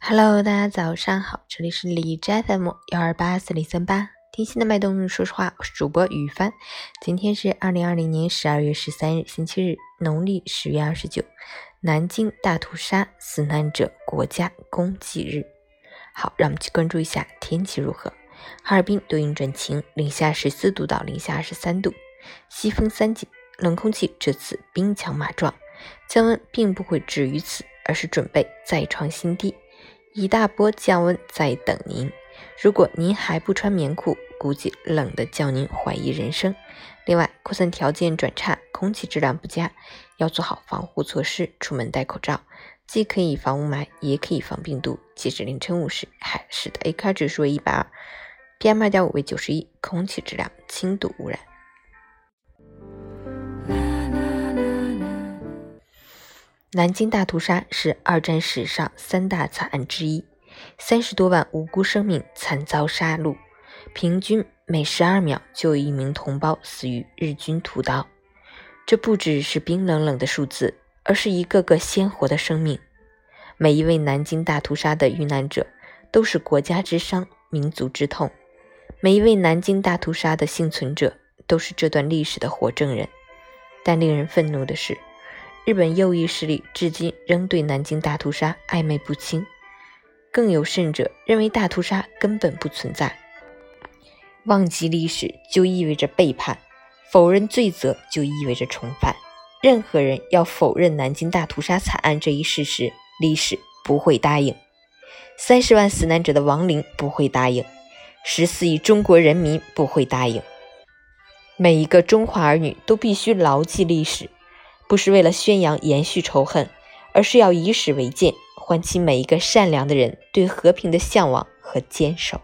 Hello，大家早上好，这里是李斋 FM 幺二八四零三八，听心的脉动。说实话，我是主播雨帆。今天是二零二零年十二月十三日，星期日，农历十月二十九，南京大屠杀死难者国家公祭日。好，让我们去关注一下天气如何。哈尔滨多云转晴，零下十四度到零下二十三度，西风三级，冷空气这次兵强马壮，降温并不会止于此，而是准备再创新低。一大波降温在等您。如果您还不穿棉裤，估计冷的叫您怀疑人生。另外，扩散条件转差，空气质量不佳，要做好防护措施。出门戴口罩，既可以防雾霾，也可以防病毒。截止凌晨五时，海市的 AQI 指数为一百二，PM 二点五为九十一，空气质量轻度污染。南京大屠杀是二战史上三大惨案之一，三十多万无辜生命惨遭杀戮，平均每十二秒就有一名同胞死于日军屠刀。这不只是冰冷冷的数字，而是一个个鲜活的生命。每一位南京大屠杀的遇难者都是国家之伤、民族之痛；每一位南京大屠杀的幸存者都是这段历史的活证人。但令人愤怒的是。日本右翼势力至今仍对南京大屠杀暧昧不清，更有甚者认为大屠杀根本不存在。忘记历史就意味着背叛，否认罪责就意味着重犯。任何人要否认南京大屠杀惨案这一事实，历史不会答应，三十万死难者的亡灵不会答应，十四亿中国人民不会答应。每一个中华儿女都必须牢记历史。不是为了宣扬、延续仇恨，而是要以史为鉴，唤起每一个善良的人对和平的向往和坚守。